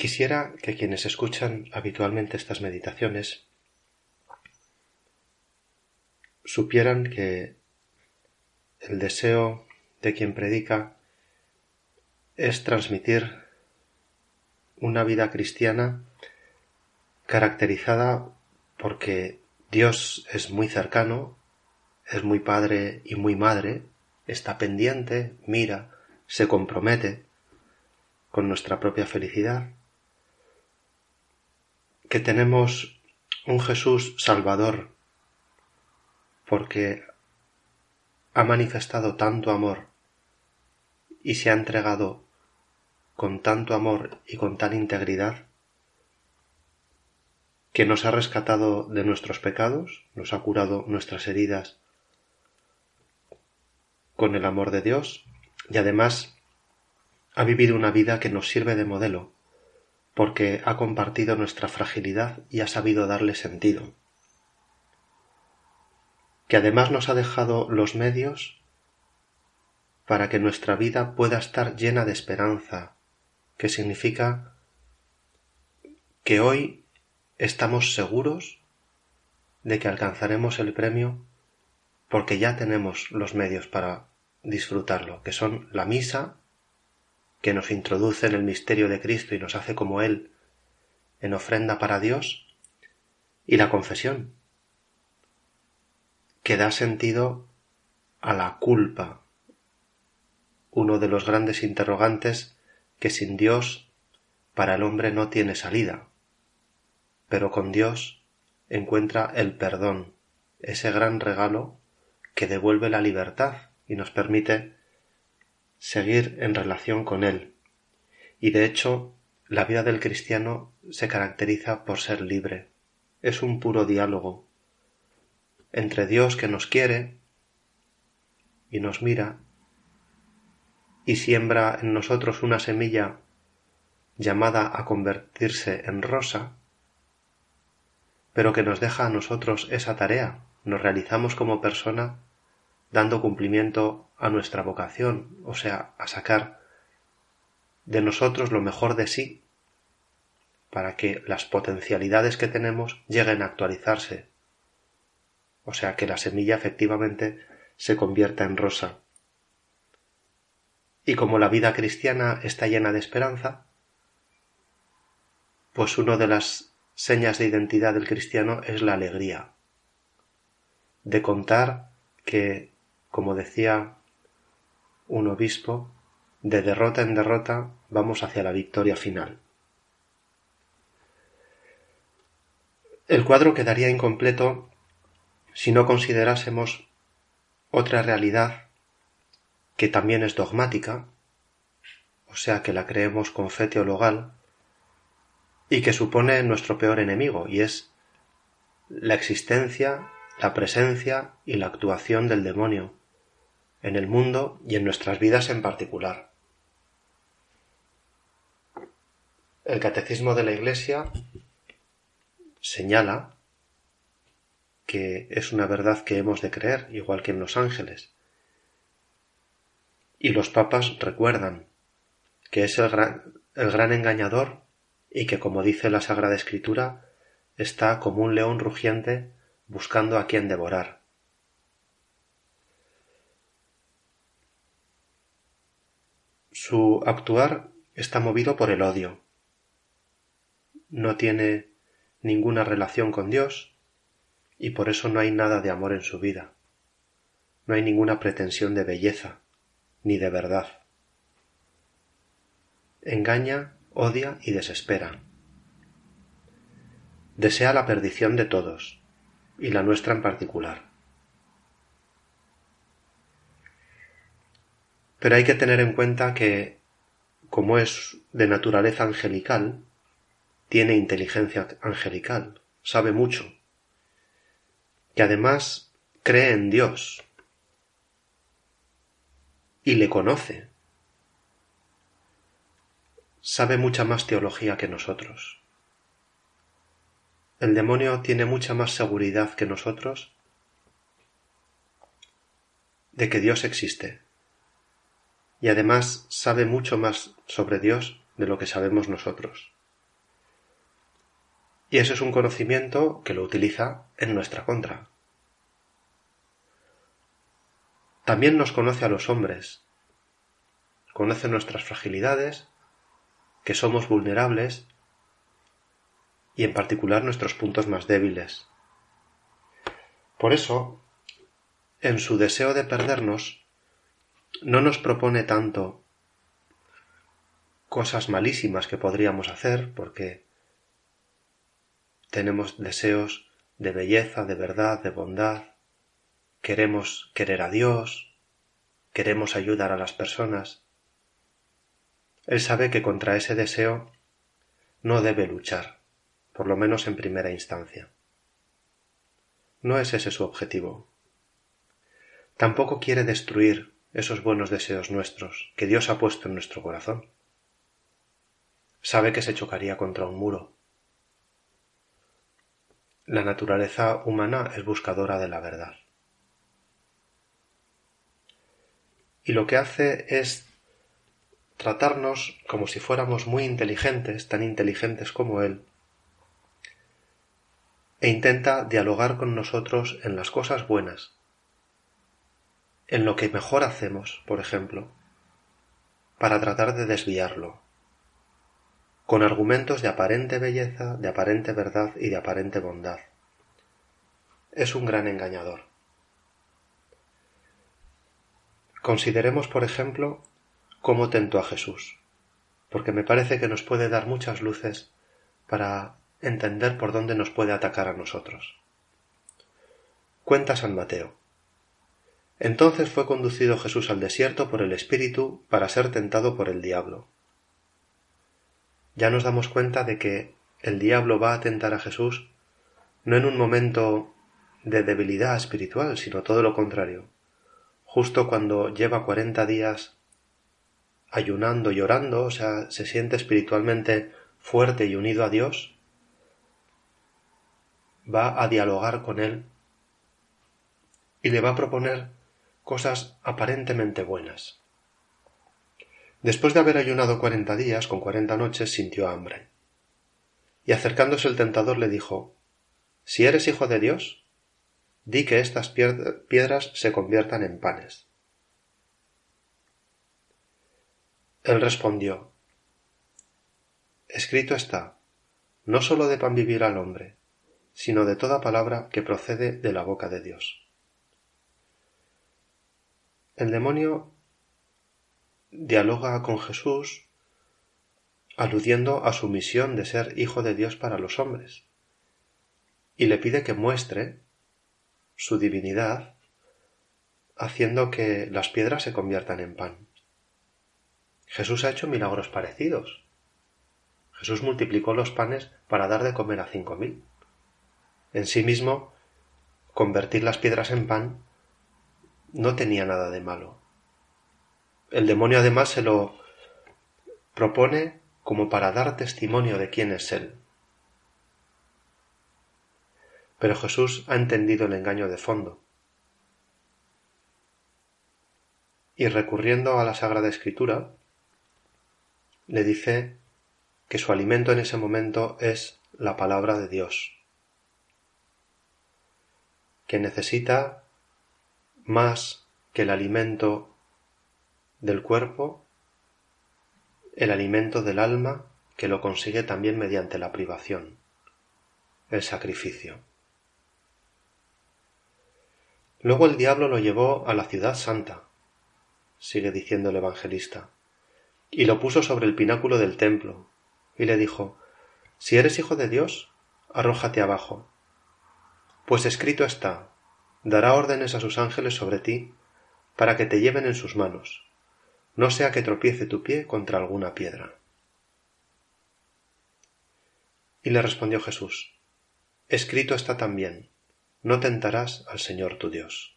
Quisiera que quienes escuchan habitualmente estas meditaciones supieran que el deseo de quien predica es transmitir una vida cristiana caracterizada porque Dios es muy cercano, es muy padre y muy madre, está pendiente, mira, se compromete con nuestra propia felicidad, que tenemos un Jesús Salvador porque ha manifestado tanto amor y se ha entregado con tanto amor y con tal integridad que nos ha rescatado de nuestros pecados, nos ha curado nuestras heridas con el amor de Dios y además ha vivido una vida que nos sirve de modelo porque ha compartido nuestra fragilidad y ha sabido darle sentido. Que además nos ha dejado los medios para que nuestra vida pueda estar llena de esperanza, que significa que hoy estamos seguros de que alcanzaremos el premio porque ya tenemos los medios para disfrutarlo, que son la misa, que nos introduce en el misterio de Cristo y nos hace como Él en ofrenda para Dios, y la confesión, que da sentido a la culpa, uno de los grandes interrogantes que sin Dios para el hombre no tiene salida, pero con Dios encuentra el perdón, ese gran regalo que devuelve la libertad y nos permite seguir en relación con Él. Y de hecho, la vida del cristiano se caracteriza por ser libre. Es un puro diálogo, entre Dios que nos quiere y nos mira y siembra en nosotros una semilla llamada a convertirse en rosa, pero que nos deja a nosotros esa tarea, nos realizamos como persona dando cumplimiento a nuestra vocación, o sea, a sacar de nosotros lo mejor de sí, para que las potencialidades que tenemos lleguen a actualizarse o sea que la semilla efectivamente se convierta en rosa. Y como la vida cristiana está llena de esperanza, pues una de las señas de identidad del cristiano es la alegría, de contar que, como decía un obispo, de derrota en derrota vamos hacia la victoria final. El cuadro quedaría incompleto si no considerásemos otra realidad que también es dogmática, o sea que la creemos con fe teologal, y que supone nuestro peor enemigo, y es la existencia, la presencia y la actuación del demonio en el mundo y en nuestras vidas en particular. El Catecismo de la Iglesia señala que es una verdad que hemos de creer, igual que en los ángeles. Y los papas recuerdan que es el gran, engañador y que, como dice la Sagrada Escritura, está como un león rugiente buscando a quien devorar. Su actuar está movido por el odio. No tiene ninguna relación con Dios, y por eso no hay nada de amor en su vida. No hay ninguna pretensión de belleza, ni de verdad. Engaña, odia y desespera. Desea la perdición de todos, y la nuestra en particular. Pero hay que tener en cuenta que, como es de naturaleza angelical, tiene inteligencia angelical, sabe mucho, que además cree en Dios y le conoce. Sabe mucha más teología que nosotros. El demonio tiene mucha más seguridad que nosotros de que Dios existe. Y además sabe mucho más sobre Dios de lo que sabemos nosotros. Y ese es un conocimiento que lo utiliza en nuestra contra. También nos conoce a los hombres, conoce nuestras fragilidades, que somos vulnerables y en particular nuestros puntos más débiles. Por eso, en su deseo de perdernos, no nos propone tanto cosas malísimas que podríamos hacer, porque tenemos deseos de belleza, de verdad, de bondad, queremos querer a Dios, queremos ayudar a las personas. Él sabe que contra ese deseo no debe luchar, por lo menos en primera instancia. No es ese su objetivo. Tampoco quiere destruir esos buenos deseos nuestros que Dios ha puesto en nuestro corazón. Sabe que se chocaría contra un muro. La naturaleza humana es buscadora de la verdad. Y lo que hace es tratarnos como si fuéramos muy inteligentes, tan inteligentes como Él, e intenta dialogar con nosotros en las cosas buenas, en lo que mejor hacemos, por ejemplo, para tratar de desviarlo, con argumentos de aparente belleza, de aparente verdad y de aparente bondad. Es un gran engañador. Consideremos, por ejemplo, cómo tentó a Jesús, porque me parece que nos puede dar muchas luces para entender por dónde nos puede atacar a nosotros. Cuenta San Mateo. Entonces fue conducido Jesús al desierto por el Espíritu para ser tentado por el diablo. Ya nos damos cuenta de que el diablo va a tentar a Jesús no en un momento de debilidad espiritual, sino todo lo contrario, justo cuando lleva cuarenta días ayunando y orando, o sea, se siente espiritualmente fuerte y unido a Dios, va a dialogar con él y le va a proponer cosas aparentemente buenas. Después de haber ayunado cuarenta días con cuarenta noches sintió hambre. Y acercándose el tentador le dijo Si eres hijo de Dios, di que estas piedras se conviertan en panes. Él respondió Escrito está No sólo de pan vivir al hombre, sino de toda palabra que procede de la boca de Dios. El demonio dialoga con Jesús aludiendo a su misión de ser hijo de Dios para los hombres, y le pide que muestre su divinidad haciendo que las piedras se conviertan en pan. Jesús ha hecho milagros parecidos. Jesús multiplicó los panes para dar de comer a cinco mil. En sí mismo, convertir las piedras en pan no tenía nada de malo. El demonio además se lo propone como para dar testimonio de quién es Él. Pero Jesús ha entendido el engaño de fondo. Y recurriendo a la Sagrada Escritura, le dice que su alimento en ese momento es la palabra de Dios que necesita más que el alimento del cuerpo, el alimento del alma que lo consigue también mediante la privación, el sacrificio. Luego el diablo lo llevó a la ciudad santa, sigue diciendo el evangelista, y lo puso sobre el pináculo del templo, y le dijo, Si eres hijo de Dios, arrójate abajo, pues escrito está, dará órdenes a sus ángeles sobre ti, para que te lleven en sus manos, no sea que tropiece tu pie contra alguna piedra. Y le respondió Jesús, escrito está también, no tentarás al Señor tu Dios.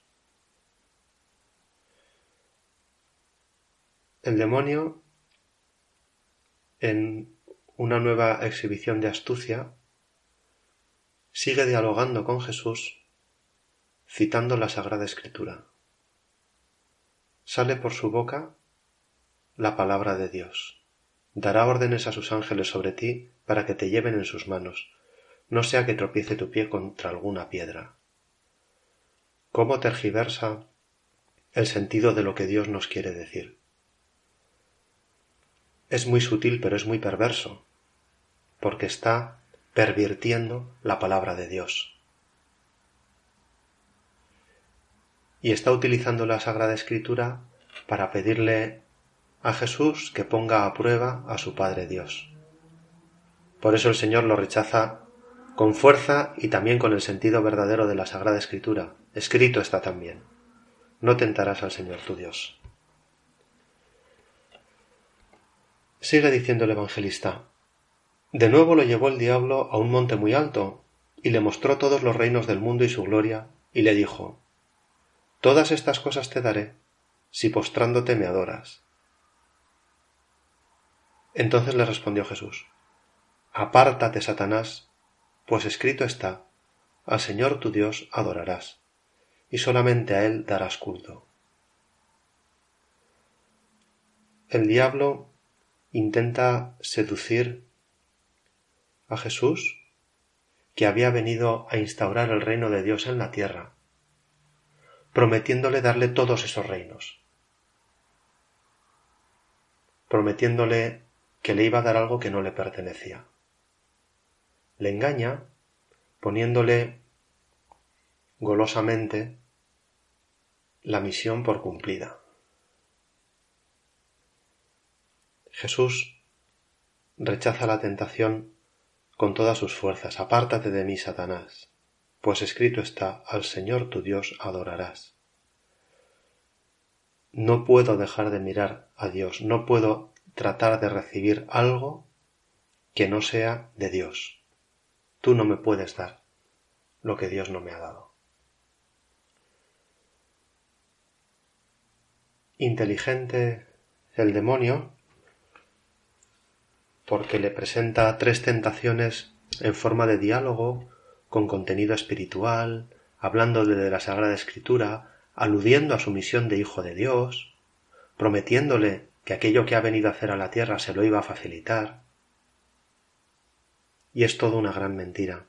El demonio, en una nueva exhibición de astucia, sigue dialogando con Jesús citando la Sagrada Escritura. Sale por su boca la palabra de Dios. Dará órdenes a sus ángeles sobre ti para que te lleven en sus manos. no sea que tropiece tu pie contra alguna piedra. ¿Cómo tergiversa el sentido de lo que Dios nos quiere decir? Es muy sutil, pero es muy perverso, porque está pervirtiendo la palabra de Dios. Y está utilizando la Sagrada Escritura para pedirle a Jesús que ponga a prueba a su Padre Dios. Por eso el Señor lo rechaza con fuerza y también con el sentido verdadero de la Sagrada Escritura. Escrito está también. No tentarás al Señor tu Dios. Sigue diciendo el evangelista. De nuevo lo llevó el diablo a un monte muy alto, y le mostró todos los reinos del mundo y su gloria, y le dijo Todas estas cosas te daré, si postrándote me adoras. Entonces le respondió Jesús Apártate, Satanás, pues escrito está Al Señor tu Dios adorarás, y solamente a Él darás culto. El diablo intenta seducir a Jesús, que había venido a instaurar el reino de Dios en la tierra, prometiéndole darle todos esos reinos, prometiéndole que le iba a dar algo que no le pertenecía. Le engaña poniéndole golosamente la misión por cumplida. Jesús rechaza la tentación con todas sus fuerzas. Apártate de mí, Satanás, pues escrito está, al Señor tu Dios adorarás. No puedo dejar de mirar a Dios, no puedo tratar de recibir algo que no sea de Dios. Tú no me puedes dar lo que Dios no me ha dado. Inteligente el demonio porque le presenta tres tentaciones en forma de diálogo, con contenido espiritual, hablando de la Sagrada Escritura, aludiendo a su misión de Hijo de Dios, prometiéndole que aquello que ha venido a hacer a la tierra se lo iba a facilitar. Y es todo una gran mentira.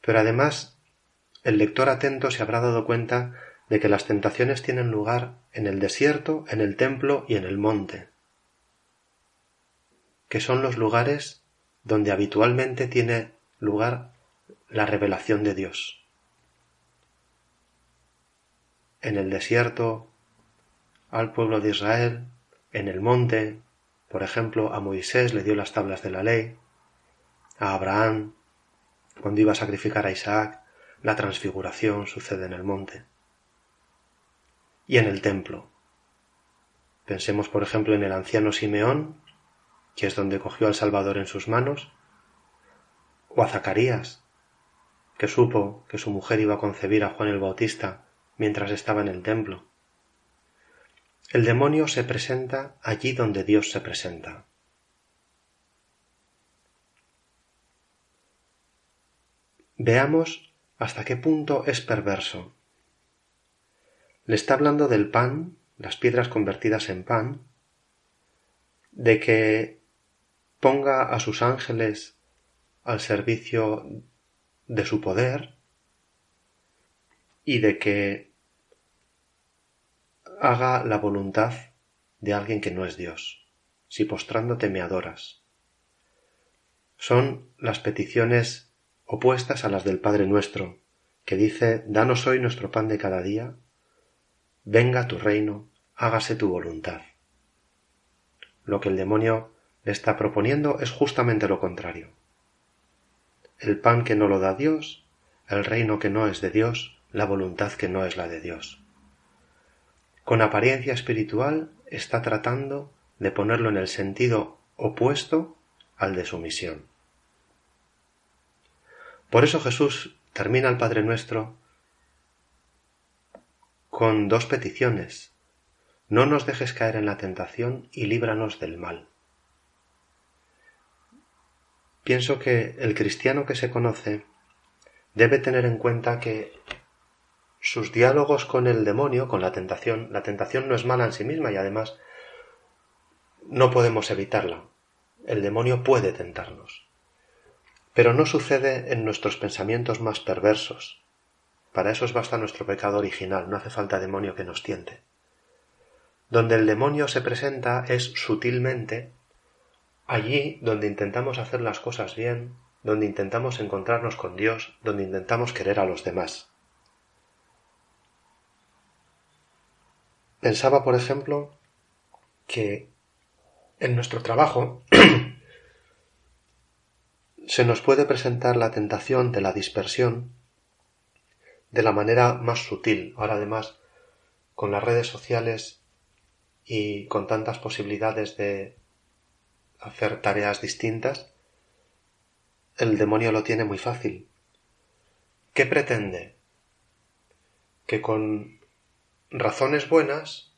Pero además, el lector atento se habrá dado cuenta de que las tentaciones tienen lugar en el desierto, en el templo y en el monte, que son los lugares donde habitualmente tiene lugar la revelación de Dios. En el desierto al pueblo de Israel, en el monte, por ejemplo, a Moisés le dio las tablas de la ley, a Abraham, cuando iba a sacrificar a Isaac, la transfiguración sucede en el monte. Y en el templo. Pensemos, por ejemplo, en el anciano Simeón, que es donde cogió al Salvador en sus manos, o a Zacarías, que supo que su mujer iba a concebir a Juan el Bautista mientras estaba en el templo. El demonio se presenta allí donde Dios se presenta. Veamos hasta qué punto es perverso. Le está hablando del pan, las piedras convertidas en pan, de que ponga a sus ángeles al servicio de su poder y de que haga la voluntad de alguien que no es Dios, si postrándote me adoras. Son las peticiones opuestas a las del Padre nuestro, que dice Danos hoy nuestro pan de cada día, venga tu reino, hágase tu voluntad. Lo que el demonio está proponiendo es justamente lo contrario. El pan que no lo da Dios, el reino que no es de Dios, la voluntad que no es la de Dios con apariencia espiritual está tratando de ponerlo en el sentido opuesto al de su misión. Por eso Jesús termina el Padre Nuestro con dos peticiones. No nos dejes caer en la tentación y líbranos del mal. Pienso que el cristiano que se conoce debe tener en cuenta que sus diálogos con el demonio, con la tentación, la tentación no es mala en sí misma y además no podemos evitarla. El demonio puede tentarnos. Pero no sucede en nuestros pensamientos más perversos. Para eso es basta nuestro pecado original, no hace falta demonio que nos tiente. Donde el demonio se presenta es sutilmente allí donde intentamos hacer las cosas bien, donde intentamos encontrarnos con Dios, donde intentamos querer a los demás. Pensaba, por ejemplo, que en nuestro trabajo se nos puede presentar la tentación de la dispersión de la manera más sutil. Ahora además, con las redes sociales y con tantas posibilidades de hacer tareas distintas, el demonio lo tiene muy fácil. ¿Qué pretende? Que con razones buenas,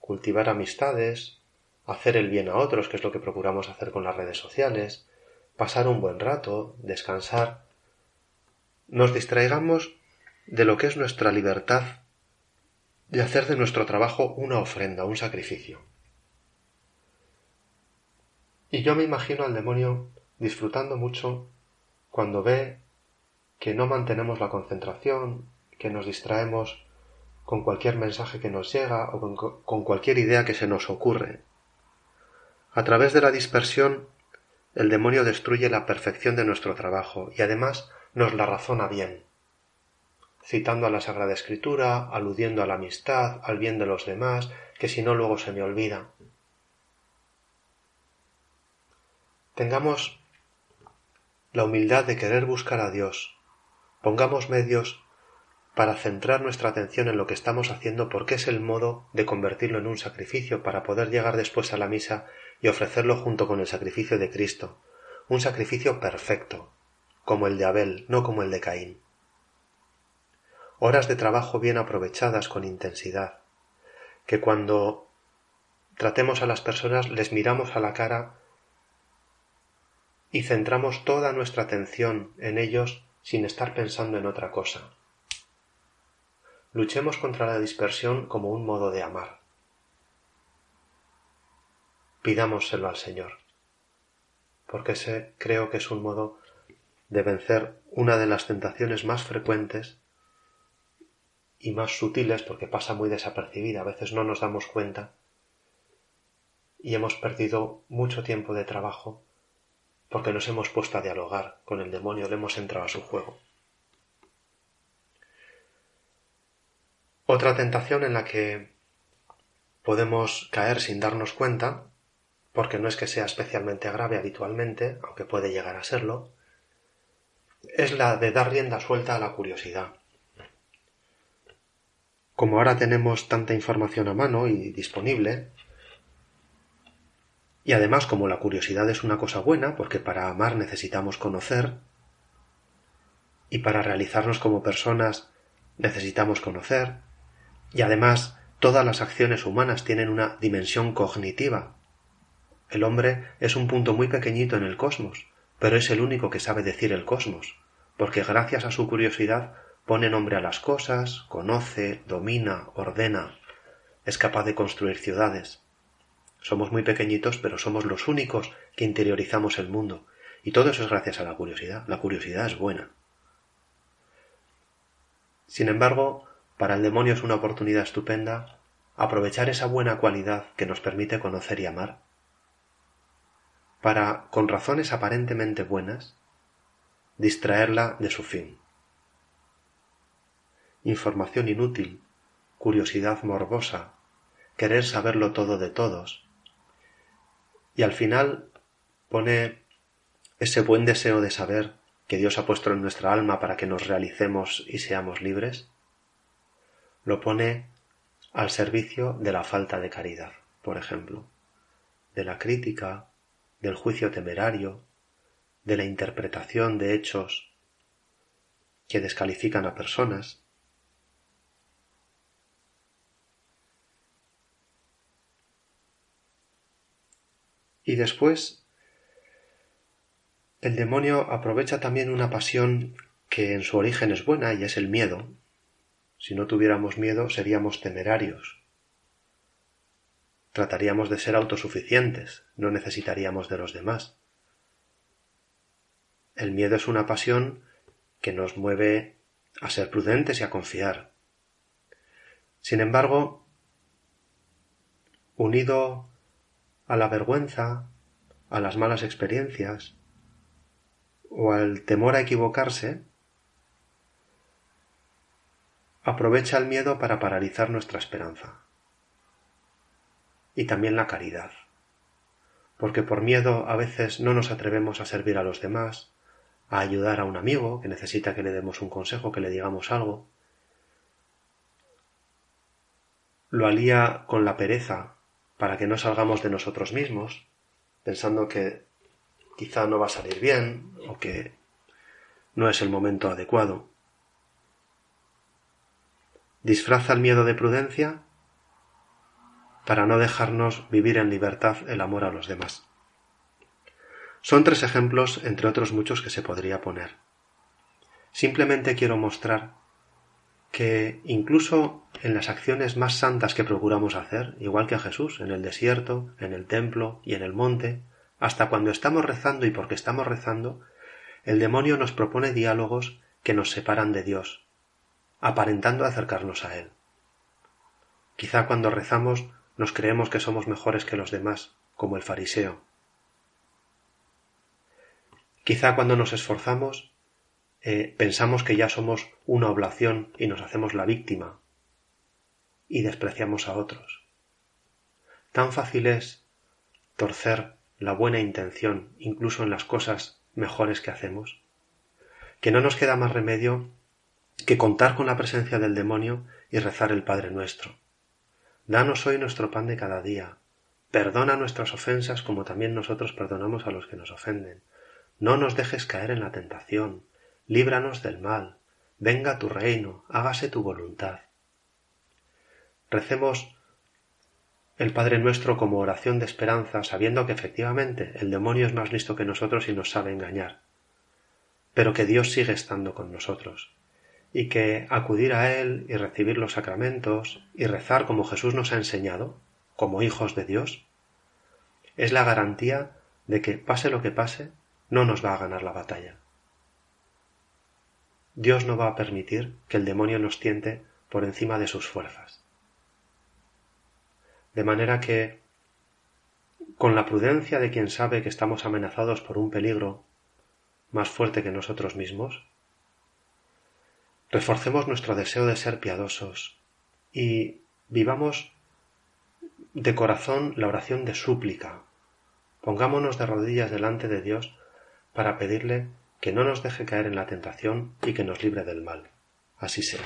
cultivar amistades, hacer el bien a otros, que es lo que procuramos hacer con las redes sociales, pasar un buen rato, descansar, nos distraigamos de lo que es nuestra libertad de hacer de nuestro trabajo una ofrenda, un sacrificio. Y yo me imagino al demonio disfrutando mucho cuando ve que no mantenemos la concentración, que nos distraemos con cualquier mensaje que nos llega o con, con, cualquier idea que se nos ocurre. A través de la dispersión, el demonio destruye la perfección de nuestro trabajo y además nos la razona bien, citando a la Sagrada Escritura, aludiendo a la amistad, al bien de los demás, que si no luego se me olvida. Tengamos la humildad de querer buscar a Dios. Pongamos medios para centrar nuestra atención en lo que estamos haciendo porque es el modo de convertirlo en un sacrificio para poder llegar después a la misa y ofrecerlo junto con el sacrificio de Cristo, un sacrificio perfecto, como el de Abel, no como el de Caín. Horas de trabajo bien aprovechadas con intensidad, que cuando tratemos a las personas les miramos a la cara y centramos toda nuestra atención en ellos sin estar pensando en otra cosa. Luchemos contra la dispersión como un modo de amar. Pidámoselo al Señor, porque ese creo que es un modo de vencer una de las tentaciones más frecuentes y más sutiles, porque pasa muy desapercibida, a veces no nos damos cuenta y hemos perdido mucho tiempo de trabajo porque nos hemos puesto a dialogar con el demonio, le hemos entrado a su juego. Otra tentación en la que podemos caer sin darnos cuenta, porque no es que sea especialmente grave habitualmente, aunque puede llegar a serlo, es la de dar rienda suelta a la curiosidad. Como ahora tenemos tanta información a mano y disponible, y además, como la curiosidad es una cosa buena, porque para amar necesitamos conocer, y para realizarnos como personas necesitamos conocer, y además todas las acciones humanas tienen una dimensión cognitiva. El hombre es un punto muy pequeñito en el cosmos, pero es el único que sabe decir el cosmos, porque gracias a su curiosidad pone nombre a las cosas, conoce, domina, ordena, es capaz de construir ciudades. Somos muy pequeñitos, pero somos los únicos que interiorizamos el mundo. Y todo eso es gracias a la curiosidad. La curiosidad es buena. Sin embargo, para el demonio es una oportunidad estupenda aprovechar esa buena cualidad que nos permite conocer y amar, para, con razones aparentemente buenas, distraerla de su fin. Información inútil, curiosidad morbosa, querer saberlo todo de todos, y al final pone ese buen deseo de saber que Dios ha puesto en nuestra alma para que nos realicemos y seamos libres, lo pone al servicio de la falta de caridad, por ejemplo, de la crítica, del juicio temerario, de la interpretación de hechos que descalifican a personas, Y después el demonio aprovecha también una pasión que en su origen es buena y es el miedo. Si no tuviéramos miedo seríamos temerarios. Trataríamos de ser autosuficientes, no necesitaríamos de los demás. El miedo es una pasión que nos mueve a ser prudentes y a confiar. Sin embargo, unido a la vergüenza, a las malas experiencias o al temor a equivocarse, aprovecha el miedo para paralizar nuestra esperanza y también la caridad, porque por miedo a veces no nos atrevemos a servir a los demás, a ayudar a un amigo que necesita que le demos un consejo, que le digamos algo, lo alía con la pereza para que no salgamos de nosotros mismos, pensando que quizá no va a salir bien o que no es el momento adecuado. Disfraza el miedo de prudencia para no dejarnos vivir en libertad el amor a los demás. Son tres ejemplos entre otros muchos que se podría poner. Simplemente quiero mostrar que incluso en las acciones más santas que procuramos hacer, igual que a Jesús, en el desierto, en el templo y en el monte, hasta cuando estamos rezando y porque estamos rezando, el demonio nos propone diálogos que nos separan de Dios, aparentando acercarnos a Él. Quizá cuando rezamos nos creemos que somos mejores que los demás, como el fariseo. Quizá cuando nos esforzamos eh, pensamos que ya somos una oblación y nos hacemos la víctima y despreciamos a otros. Tan fácil es torcer la buena intención incluso en las cosas mejores que hacemos, que no nos queda más remedio que contar con la presencia del demonio y rezar el Padre nuestro. Danos hoy nuestro pan de cada día. Perdona nuestras ofensas como también nosotros perdonamos a los que nos ofenden. No nos dejes caer en la tentación líbranos del mal, venga tu reino, hágase tu voluntad. Recemos el Padre nuestro como oración de esperanza, sabiendo que efectivamente el demonio es más listo que nosotros y nos sabe engañar, pero que Dios sigue estando con nosotros, y que acudir a Él y recibir los sacramentos y rezar como Jesús nos ha enseñado, como hijos de Dios, es la garantía de que, pase lo que pase, no nos va a ganar la batalla. Dios no va a permitir que el demonio nos tiente por encima de sus fuerzas. De manera que, con la prudencia de quien sabe que estamos amenazados por un peligro más fuerte que nosotros mismos, reforcemos nuestro deseo de ser piadosos y vivamos de corazón la oración de súplica. Pongámonos de rodillas delante de Dios para pedirle que no nos deje caer en la tentación y que nos libre del mal. Así sea.